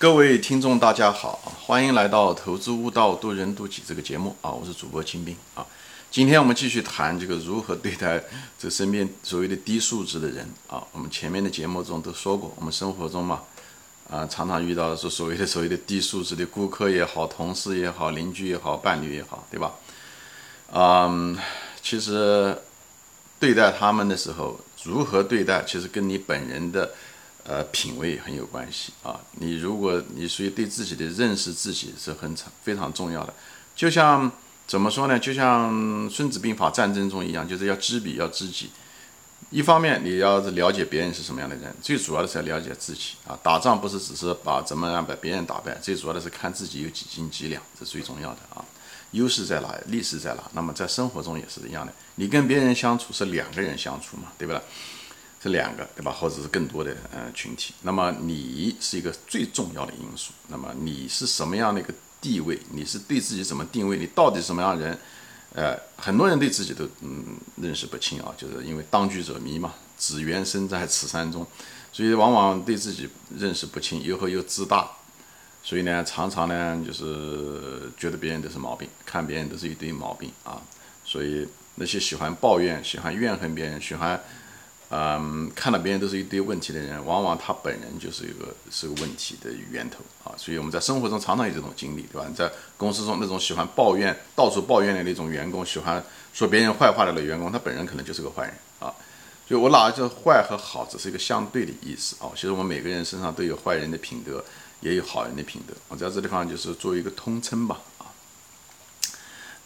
各位听众，大家好，欢迎来到《投资悟道，渡人渡己》这个节目啊，我是主播金兵啊。今天我们继续谈这个如何对待这身边所谓的低素质的人啊。我们前面的节目中都说过，我们生活中嘛，啊，常常遇到的是所谓的所谓的低素质的顾客也好，同事也好，邻居也好，伴侣也好，对吧？嗯，其实对待他们的时候，如何对待，其实跟你本人的。呃，品味很有关系啊。你如果你属于对自己的认识，自己是很常非常重要的。就像怎么说呢？就像《孙子兵法》战争中一样，就是要知彼，要知己。一方面你要是了解别人是什么样的人，最主要的是要了解自己啊。打仗不是只是把怎么样把别人打败，最主要的是看自己有几斤几两，这是最重要的啊。优势在哪，劣势在哪？那么在生活中也是一样的。你跟别人相处是两个人相处嘛，对不对？这两个对吧，或者是更多的呃群体，那么你是一个最重要的因素。那么你是什么样的一个地位？你是对自己怎么定位？你到底什么样的人？呃，很多人对自己都嗯认识不清啊，就是因为当局者迷嘛，只缘身在此山中，所以往往对自己认识不清，又后又自大，所以呢，常常呢就是觉得别人都是毛病，看别人都是一堆毛病啊。所以那些喜欢抱怨、喜欢怨恨别人、喜欢。嗯，看到别人都是一堆问题的人，往往他本人就是一个是个问题的源头啊。所以我们在生活中常常有这种经历，对吧？在公司中那种喜欢抱怨、到处抱怨的那种员工，喜欢说别人坏话的那员工，他本人可能就是个坏人啊。所以我哪就坏和好只是一个相对的意思啊。其实我们每个人身上都有坏人的品德，也有好人的品德。我在这地方就是作为一个通称吧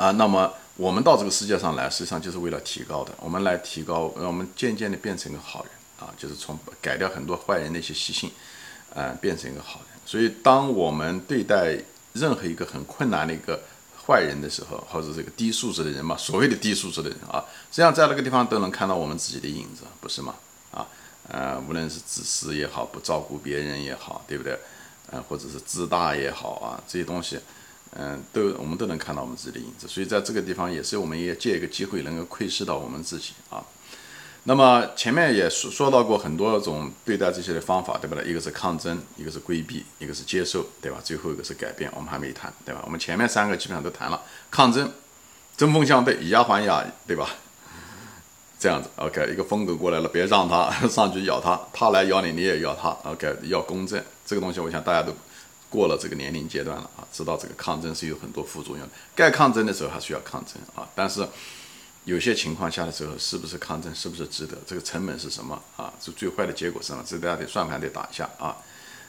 啊，那么。我们到这个世界上来，实际上就是为了提高的。我们来提高，让我们渐渐的变成一个好人啊，就是从改掉很多坏人的一些习性，呃，变成一个好人。所以，当我们对待任何一个很困难的一个坏人的时候，或者这个低素质的人嘛，所谓的低素质的人啊，实际上在那个地方都能看到我们自己的影子，不是吗？啊，呃，无论是自私也好，不照顾别人也好，对不对？呃，或者是自大也好啊，这些东西。嗯，都我们都能看到我们自己的影子，所以在这个地方也是我们也借一个机会能够窥视到我们自己啊。那么前面也说说到过很多种对待这些的方法，对不对？一个是抗争，一个是规避，一个是接受，对吧？最后一个是改变，我们还没谈，对吧？我们前面三个基本上都谈了，抗争，针锋相对，以牙还牙，对吧？这样子，OK，一个疯狗过来了，别让他 上去咬他，他来咬你，你也咬他，OK，要公正，这个东西我想大家都。过了这个年龄阶段了啊，知道这个抗争是有很多副作用的。该抗争的时候还需要抗争啊，但是有些情况下的时候，是不是抗争，是不是值得？这个成本是什么啊？这最坏的结果是什么？这大家得算盘得打一下啊。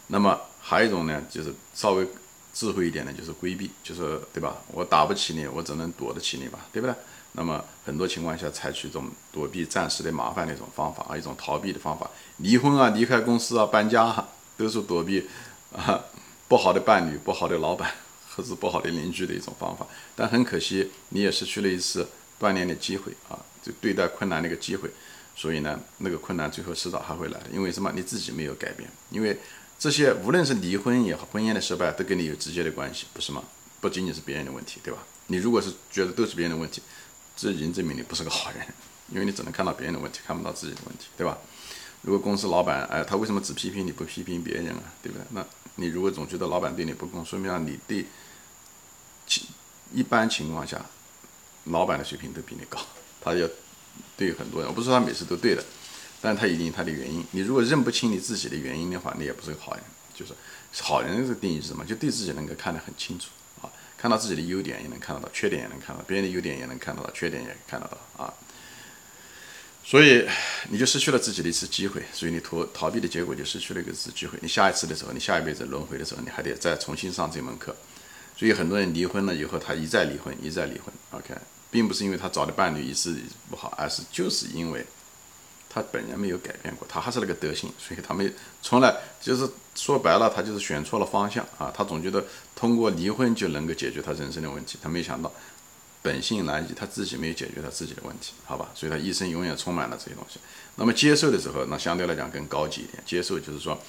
那么还有一种呢，就是稍微智慧一点的，就是规避，就是对吧？我打不起你，我只能躲得起你吧，对不对？那么很多情况下采取一种躲避暂时的麻烦的一种方法啊，一种逃避的方法，离婚啊，离开公司啊，搬家啊都是躲避啊。不好的伴侣、不好的老板，或者不好的邻居的一种方法，但很可惜，你也失去了一次锻炼的机会啊！就对待困难的一个机会，所以呢，那个困难最后迟早还会来的。因为什么？你自己没有改变。因为这些无论是离婚也好，婚姻的失败，都跟你有直接的关系，不是吗？不仅仅是别人的问题，对吧？你如果是觉得都是别人的问题，这已经证明你不是个好人，因为你只能看到别人的问题，看不到自己的问题，对吧？如果公司老板，哎，他为什么只批评你不批评别人啊？对不对？那你如果总觉得老板对你不公，说明你对，一般情况下，老板的水平都比你高，他要对很多人，我不是说他每次都对的，但他一定他的原因。你如果认不清你自己的原因的话，你也不是个好人。就是好人这个定义是什么？就对自己能够看得很清楚啊，看到自己的优点也能看得到，缺点也能看到，别人的优点也能看得到，缺点也看得到啊。所以你就失去了自己的一次机会，所以你逃逃避的结果就失去了一次机会。你下一次的时候，你下一辈子轮回的时候，你还得再重新上这门课。所以很多人离婚了以后，他一再离婚，一再离婚。OK，并不是因为他找的伴侣一次不好，而是就是因为他本人没有改变过，他还是那个德行，所以他没从来就是说白了，他就是选错了方向啊。他总觉得通过离婚就能够解决他人生的问题，他没想到。本性难移，他自己没有解决他自己的问题，好吧？所以他一生永远充满了这些东西。那么接受的时候，那相对来讲更高级一点。接受就是说，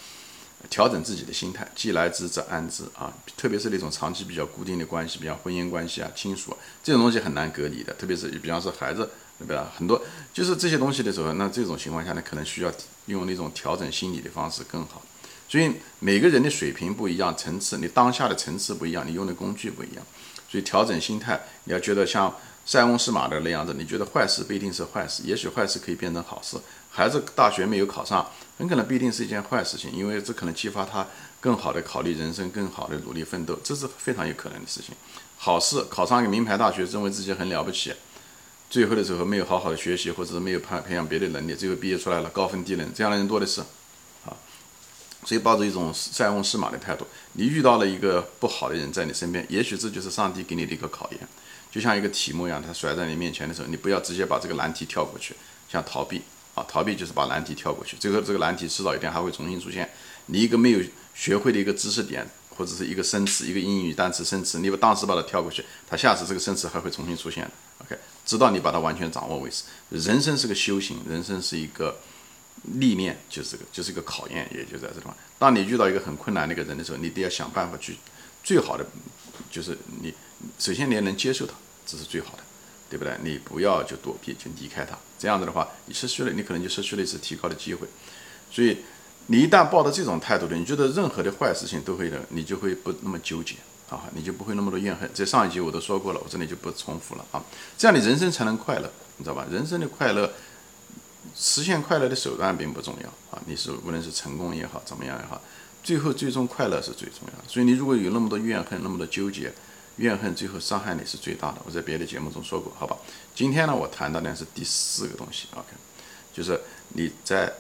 调整自己的心态，既来之则安之啊。特别是那种长期比较固定的关系，比方婚姻关系啊、亲属这种东西很难隔离的。特别是比方说孩子，对吧？很多就是这些东西的时候，那这种情况下呢，可能需要用那种调整心理的方式更好。所以每个人的水平不一样，层次你当下的层次不一样，你用的工具不一样，所以调整心态，你要觉得像塞翁失马的那样子，你觉得坏事不一定是坏事，也许坏事可以变成好事。孩子大学没有考上，很可能不一定是一件坏事情，因为这可能激发他更好的考虑人生，更好的努力奋斗，这是非常有可能的事情。好事考上一个名牌大学，认为自己很了不起，最后的时候没有好好的学习，或者是没有培培养别的能力，最后毕业出来了高分低能，这样的人多的是，所以抱着一种塞翁失马的态度，你遇到了一个不好的人在你身边，也许这就是上帝给你的一个考验，就像一个题目一样，他甩在你面前的时候，你不要直接把这个难题跳过去，像逃避。啊，逃避就是把难题跳过去，最后这个难题迟早一天还会重新出现。你一个没有学会的一个知识点，或者是一个生词，一个英语单词生词，你把当时把它跳过去，它下次这个生词还会重新出现。OK，直到你把它完全掌握为止。人生是个修行，人生是一个历练，就是个，就是一个考验，也就在这地方。当你遇到一个很困难的一个人的时候，你得要想办法去，最好的就是你首先你能接受他，这是最好的。对不对？你不要就躲避，就离开他。这样子的话，你失去了，你可能就失去了一次提高的机会。所以，你一旦抱着这种态度的，你觉得任何的坏事情都会的，你就会不那么纠结啊，你就不会那么多怨恨。在上一集我都说过了，我这里就不重复了啊。这样你人生才能快乐，你知道吧？人生的快乐，实现快乐的手段并不重要啊。你是无论是成功也好，怎么样也好，最后最终快乐是最重要的。所以你如果有那么多怨恨，那么多纠结。怨恨最后伤害你是最大的，我在别的节目中说过，好吧？今天呢，我谈到的是第四个东西，OK，就是你在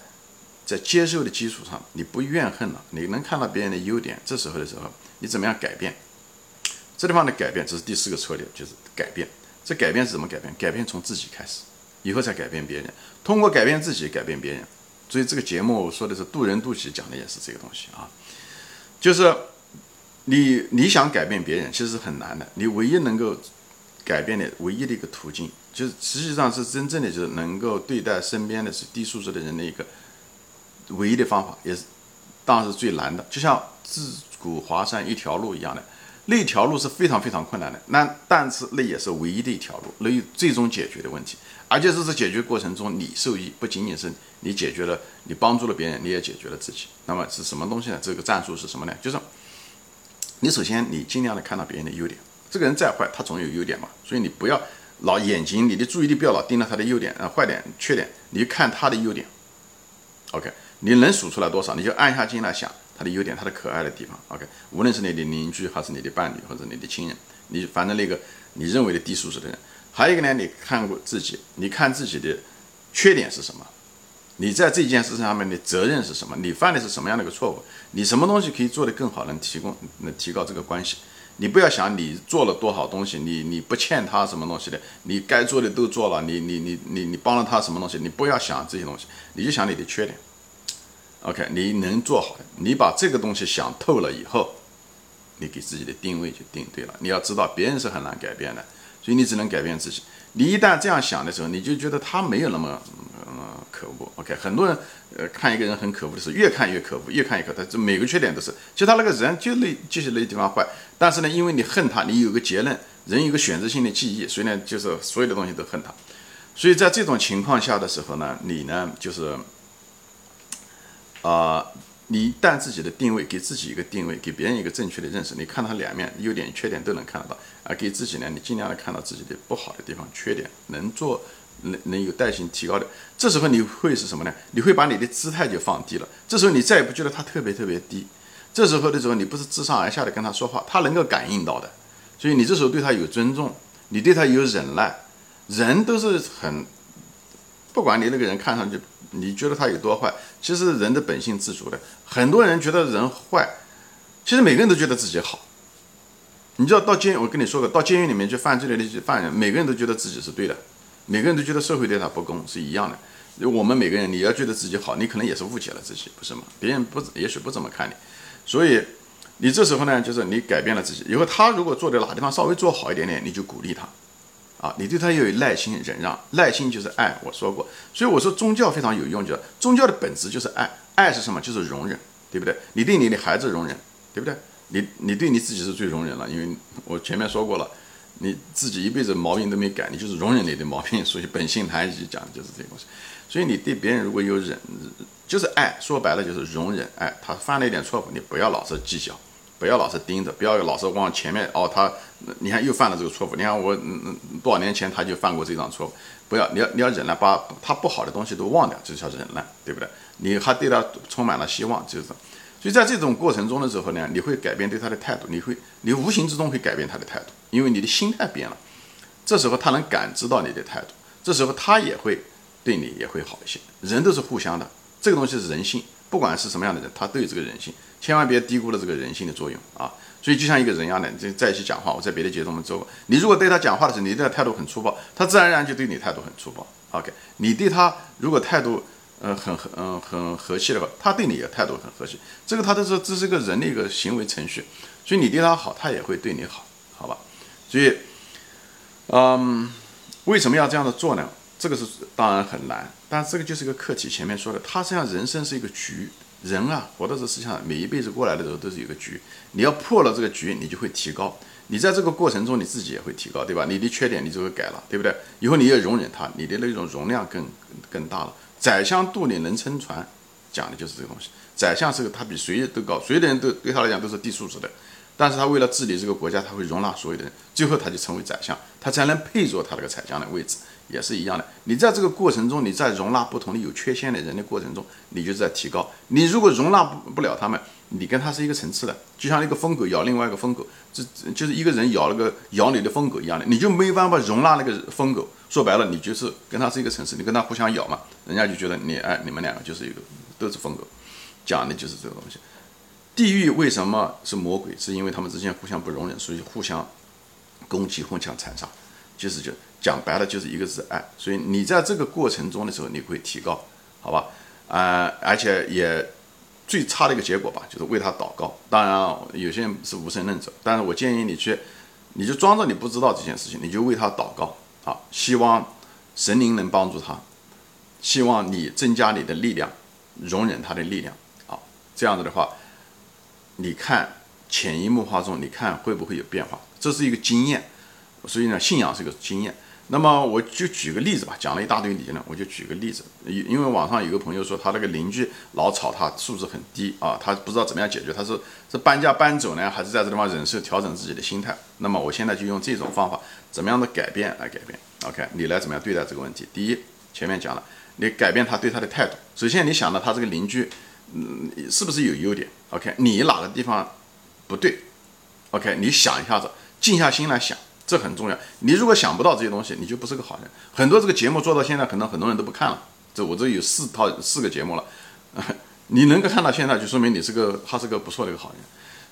在接受的基础上，你不怨恨了，你能看到别人的优点，这时候的时候，你怎么样改变？这地方的改变，这是第四个策略，就是改变。这改变是怎么改变？改变从自己开始，以后再改变别人，通过改变自己改变别人。所以这个节目说的是渡人渡己，讲的也是这个东西啊，就是。你你想改变别人，其实是很难的。你唯一能够改变的唯一的一个途径，就是实际上是真正的就是能够对待身边的是低素质的人的一个唯一的方法，也是当然是最难的。就像自古华山一条路一样的，那条路是非常非常困难的。那但是那也是唯一的一条路，那最终解决的问题。而且这是解决过程中你受益，不仅仅是你解决了，你帮助了别人，你也解决了自己。那么是什么东西呢？这个战术是什么呢？就是。你首先，你尽量的看到别人的优点。这个人再坏，他总有优点嘛。所以你不要老眼睛，你的注意力不要老盯着他的优点，呃，坏点、缺点，你看他的优点。OK，你能数出来多少，你就按下心来想他的优点，他的可爱的地方。OK，无论是你的邻居，还是你的伴侣，或者你的亲人，你反正那个你认为的低素质的人，还有一个呢，你看过自己，你看自己的缺点是什么？你在这件事上面的责任是什么？你犯的是什么样的一个错误？你什么东西可以做得更好，能提供、能提高这个关系？你不要想你做了多少东西，你你不欠他什么东西的，你该做的都做了，你你你你你帮了他什么东西？你不要想这些东西，你就想你的缺点。OK，你能做好的，你把这个东西想透了以后，你给自己的定位就定对了。你要知道，别人是很难改变的，所以你只能改变自己。你一旦这样想的时候，你就觉得他没有那么。可恶，OK，很多人呃看一个人很可恶的时候，越看越可恶，越看越可恶，他这每个缺点都是，其实他那个人就那就是那地方坏，但是呢，因为你恨他，你有个结论，人有个选择性的记忆，所以呢，就是所有的东西都恨他，所以在这种情况下的时候呢，你呢就是啊，你一旦自己的定位给自己一个定位，给别人一个正确的认识，你看他两面，优点缺点都能看得到，而给自己呢，你尽量的看到自己的不好的地方、缺点，能做。能能有带性提高的，这时候你会是什么呢？你会把你的姿态就放低了。这时候你再也不觉得他特别特别低。这时候的时候，你不是自上而下的跟他说话，他能够感应到的。所以你这时候对他有尊重，你对他有忍耐。人都是很，不管你那个人看上去你觉得他有多坏，其实人的本性自主的。很多人觉得人坏，其实每个人都觉得自己好。你知道到监，我跟你说过，到监狱里面去犯罪的那些犯人，每个人都觉得自己是对的。每个人都觉得社会对他不公是一样的，我们每个人你要觉得自己好，你可能也是误解了自己，不是吗？别人不也许不怎么看你，所以你这时候呢，就是你改变了自己以后，他如果做的哪地方稍微做好一点点，你就鼓励他，啊，你对他要有耐心忍让，耐心就是爱，我说过，所以我说宗教非常有用，就是宗教的本质就是爱，爱是什么？就是容忍，对不对？你对你的孩子容忍，对不对？你你对你自己是最容忍了，因为我前面说过了。你自己一辈子毛病都没改，你就是容忍你的毛病，所以本性谈一讲就是这个东西。所以你对别人如果有忍，就是爱，说白了就是容忍。哎，他犯了一点错误，你不要老是计较，不要老是盯着，不要老是往前面哦。他，你看又犯了这个错误。你看我，嗯，多少年前他就犯过这种错误。不要，你要你要忍耐，把他不好的东西都忘掉，这叫忍耐，对不对？你还对他充满了希望，就是。所以在这种过程中的时候呢，你会改变对他的态度，你会，你无形之中会改变他的态度，因为你的心态变了。这时候他能感知到你的态度，这时候他也会对你也会好一些。人都是互相的。这个东西是人性，不管是什么样的人，他都有这个人性，千万别低估了这个人性的作用啊！所以就像一个人一样的，这在一起讲话，我在别的节目中做过，你如果对他讲话的时候，你对他态度很粗暴，他自然而然就对你态度很粗暴。OK，你对他如果态度呃很和嗯很和气的话，他对你也态度很和气。这个他都是这是个人的一个行为程序，所以你对他好，他也会对你好，好吧？所以，嗯，为什么要这样的做呢？这个是当然很难，但这个就是一个课题。前面说的，它实际上人生是一个局，人啊，活到这世上，每一辈子过来的时候都是有个局。你要破了这个局，你就会提高。你在这个过程中，你自己也会提高，对吧？你的缺点你就会改了，对不对？以后你也容忍他，你的那种容量更更大了。宰相肚里能撑船，讲的就是这个东西。宰相是个他比谁都高，所有的人都对他来讲都是低素质的，但是他为了治理这个国家，他会容纳所有的人，最后他就成为宰相，他才能配做他这个宰相的位置。也是一样的，你在这个过程中，你在容纳不同的有缺陷的人的过程中，你就在提高。你如果容纳不不了他们，你跟他是一个层次的，就像一个疯狗咬另外一个疯狗，这就是一个人咬了个咬你的疯狗一样的，你就没办法容纳那个疯狗。说白了，你就是跟他是一个层次，你跟他互相咬嘛，人家就觉得你哎，你们两个就是一个都是疯狗，讲的就是这个东西。地狱为什么是魔鬼？是因为他们之间互相不容忍，所以互相攻击、互相残杀，就是就。讲白了就是一个字爱，所以你在这个过程中的时候，你会提高，好吧？啊，而且也最差的一个结果吧，就是为他祷告。当然，有些人是无神论者，但是我建议你去，你就装作你不知道这件事情，你就为他祷告啊，希望神灵能帮助他，希望你增加你的力量，容忍他的力量啊，这样子的话，你看潜移默化中，你看会不会有变化？这是一个经验，所以呢，信仰是个经验。那么我就举个例子吧，讲了一大堆理论，我就举个例子。因因为网上有个朋友说他那个邻居老吵他，素质很低啊，他不知道怎么样解决。他是是搬家搬走呢，还是在这地方忍受调整自己的心态？那么我现在就用这种方法，怎么样的改变来改变？OK，你来怎么样对待这个问题？第一，前面讲了，你改变他对他的态度。首先你想到他这个邻居，嗯，是不是有优点？OK，你哪个地方不对？OK，你想一下子，静下心来想。这很重要。你如果想不到这些东西，你就不是个好人。很多这个节目做到现在，可能很多人都不看了。这我这有四套四个节目了，你能够看到现在，就说明你是个他是个不错的一个好人。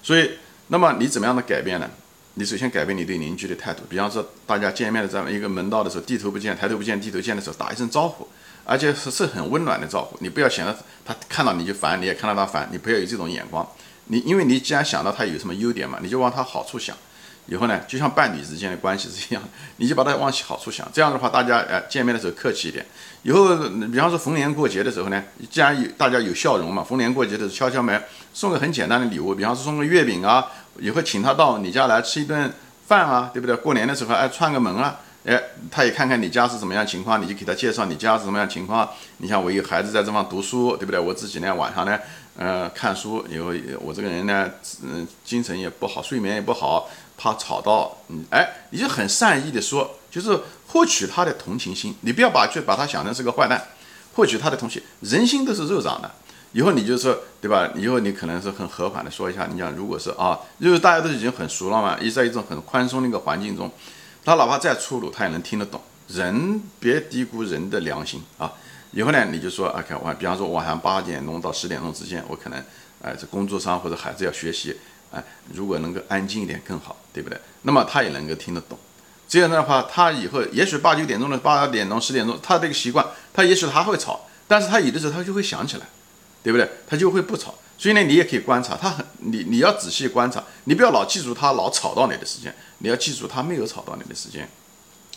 所以，那么你怎么样的改变呢？你首先改变你对邻居的态度。比方说，大家见面的这么一个门道的时候，低头不见抬头不见低头见的时候，打一声招呼，而且是是很温暖的招呼。你不要显得他看到你就烦，你也看到他烦，你不要有这种眼光。你因为你既然想到他有什么优点嘛，你就往他好处想。以后呢，就像伴侣之间的关系是一样，你就把它往好处想。这样的话，大家哎见面的时候客气一点。以后，比方说逢年过节的时候呢，既然有大家有笑容嘛，逢年过节的时候敲敲门，送个很简单的礼物，比方说送个月饼啊，以后请他到你家来吃一顿饭啊，对不对？过年的时候哎串个门啊，哎他也看看你家是怎么样情况，你就给他介绍你家是什么样情况。你像我有孩子在这方读书，对不对？我自己呢晚上呢呃看书，以后我这个人呢嗯精神也不好，睡眠也不好。怕吵到你，哎，你就很善意的说，就是获取他的同情心。你不要把去把他想成是个坏蛋，获取他的同情。人心都是肉长的，以后你就说，对吧？以后你可能是很和缓的说一下，你讲如果是啊，因为大家都已经很熟了嘛，一在一种很宽松的一个环境中，他哪怕再粗鲁，他也能听得懂。人别低估人的良心啊！以后呢，你就说，OK，晚，比方说晚上八点钟到十点钟之间，我可能，哎，这工作上或者孩子要学习。哎，如果能够安静一点更好，对不对？那么他也能够听得懂。这样的话，他以后也许八九点钟的八点钟、十点钟，他这个习惯，他也许他会吵，但是他有的时候他就会想起来，对不对？他就会不吵。所以呢，你也可以观察他很，你你要仔细观察，你不要老记住他老吵到你的时间，你要记住他没有吵到你的时间。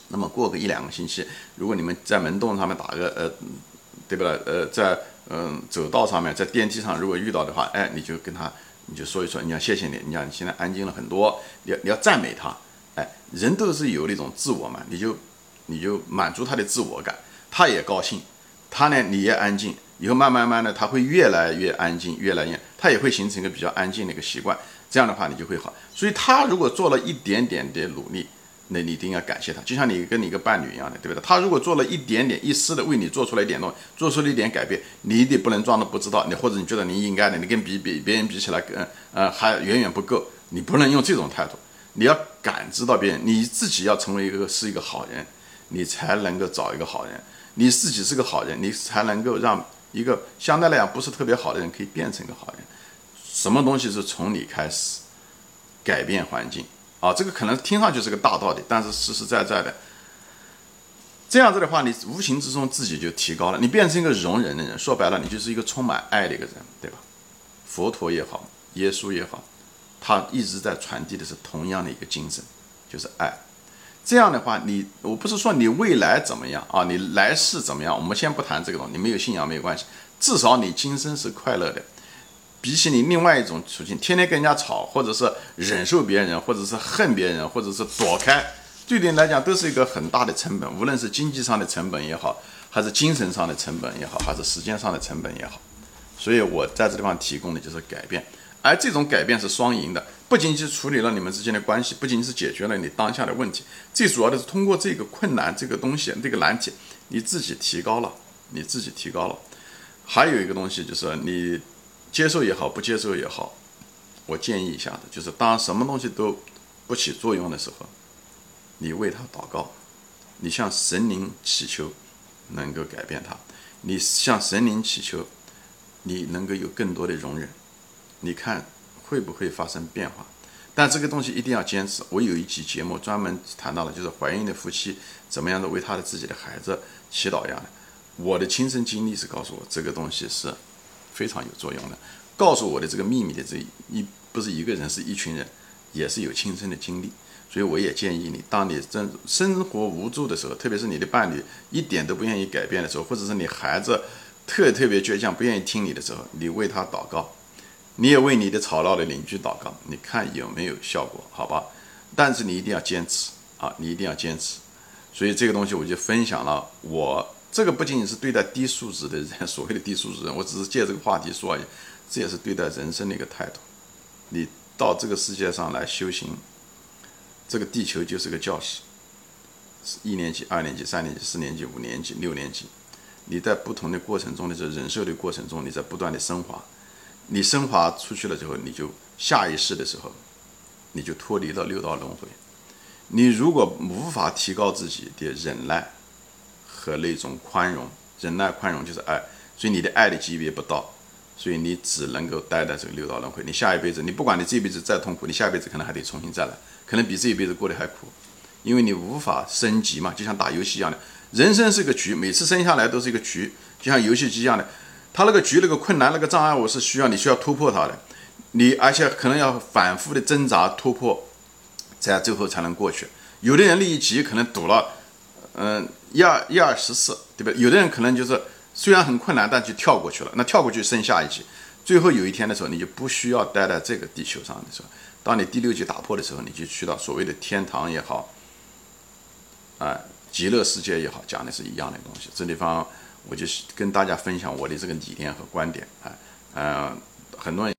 那么过个一两个星期，如果你们在门洞上面打个呃，对不对？呃，在嗯走道上面，在电梯上如果遇到的话，哎，你就跟他。你就说一说，你要谢谢你，你讲你现在安静了很多，你要你要赞美他，哎，人都是有那种自我嘛，你就你就满足他的自我感，他也高兴，他呢你也安静，以后慢慢慢的他会越来越安静，越来越他也会形成一个比较安静的一个习惯，这样的话你就会好。所以他如果做了一点点的努力。那你一定要感谢他，就像你跟你一个伴侣一样的，对不对？他如果做了一点点、一丝的为你做出来一点东西，做出了一点改变，你一定不能装的不知道，你或者你觉得你应该的，你跟比比别人比起来，嗯呃还远远不够，你不能用这种态度，你要感知到别人，你自己要成为一个是一个好人，你才能够找一个好人，你自己是个好人，你才能够让一个相对来讲不是特别好的人可以变成一个好人。什么东西是从你开始改变环境？啊，这个可能听上去是个大道理，但是实实在在的，这样子的话，你无形之中自己就提高了，你变成一个容忍的人，说白了，你就是一个充满爱的一个人，对吧？佛陀也好，耶稣也好，他一直在传递的是同样的一个精神，就是爱。这样的话，你我不是说你未来怎么样啊，你来世怎么样，我们先不谈这个东西，你没有信仰没有关系，至少你今生是快乐的。比起你另外一种处境，天天跟人家吵，或者是忍受别人，或者是恨别人，或者是躲开，对你来讲都是一个很大的成本，无论是经济上的成本也好，还是精神上的成本也好，还是时间上的成本也好。所以我在这地方提供的就是改变，而这种改变是双赢的，不仅仅是处理了你们之间的关系，不仅仅是解决了你当下的问题，最主要的是通过这个困难这个东西这个难题，你自己提高了，你自己提高了。还有一个东西就是你。接受也好，不接受也好，我建议一下的，就是当什么东西都不起作用的时候，你为他祷告，你向神灵祈求，能够改变他；你向神灵祈求，你能够有更多的容忍，你看会不会发生变化？但这个东西一定要坚持。我有一期节目专门谈到了，就是怀孕的夫妻怎么样的为他的自己的孩子祈祷一样的。我的亲身经历是告诉我，这个东西是。非常有作用的，告诉我的这个秘密的这一不是一个人，是一群人，也是有亲身的经历，所以我也建议你，当你真生活无助的时候，特别是你的伴侣一点都不愿意改变的时候，或者是你孩子特特别倔强不愿意听你的时候，你为他祷告，你也为你的吵闹的邻居祷告，你看有没有效果？好吧，但是你一定要坚持啊，你一定要坚持。所以这个东西我就分享了我。这个不仅仅是对待低素质的人，所谓的低素质人，我只是借这个话题说而已。这也是对待人生的一个态度。你到这个世界上来修行，这个地球就是个教室，一年级、二年级、三年级、四年级、五年级、六年级。你在不同的过程中的这忍受的过程中，你在不断的升华。你升华出去了之后，你就下一世的时候，你就脱离了六道轮回。你如果无法提高自己的忍耐，和那种宽容、忍耐、宽容就是爱，所以你的爱的级别不到，所以你只能够待在这个六道轮回。你下一辈子，你不管你这辈子再痛苦，你下一辈子可能还得重新再来，可能比这一辈子过得还苦，因为你无法升级嘛，就像打游戏一样的。人生是个局，每次生下来都是一个局，就像游戏机一样的。它那个局、那个困难、那个障碍，我是需要你需要突破它的，你而且可能要反复的挣扎突破，在最后才能过去。有的人那一集可能赌了。嗯，一二一二十四，对不对？有的人可能就是虽然很困难，但就跳过去了。那跳过去升下一级，最后有一天的时候，你就不需要待在这个地球上的时候，当你第六级打破的时候，你就去到所谓的天堂也好，啊，极乐世界也好，讲的是一样的东西。这地方我就跟大家分享我的这个理念和观点啊，嗯，很多人。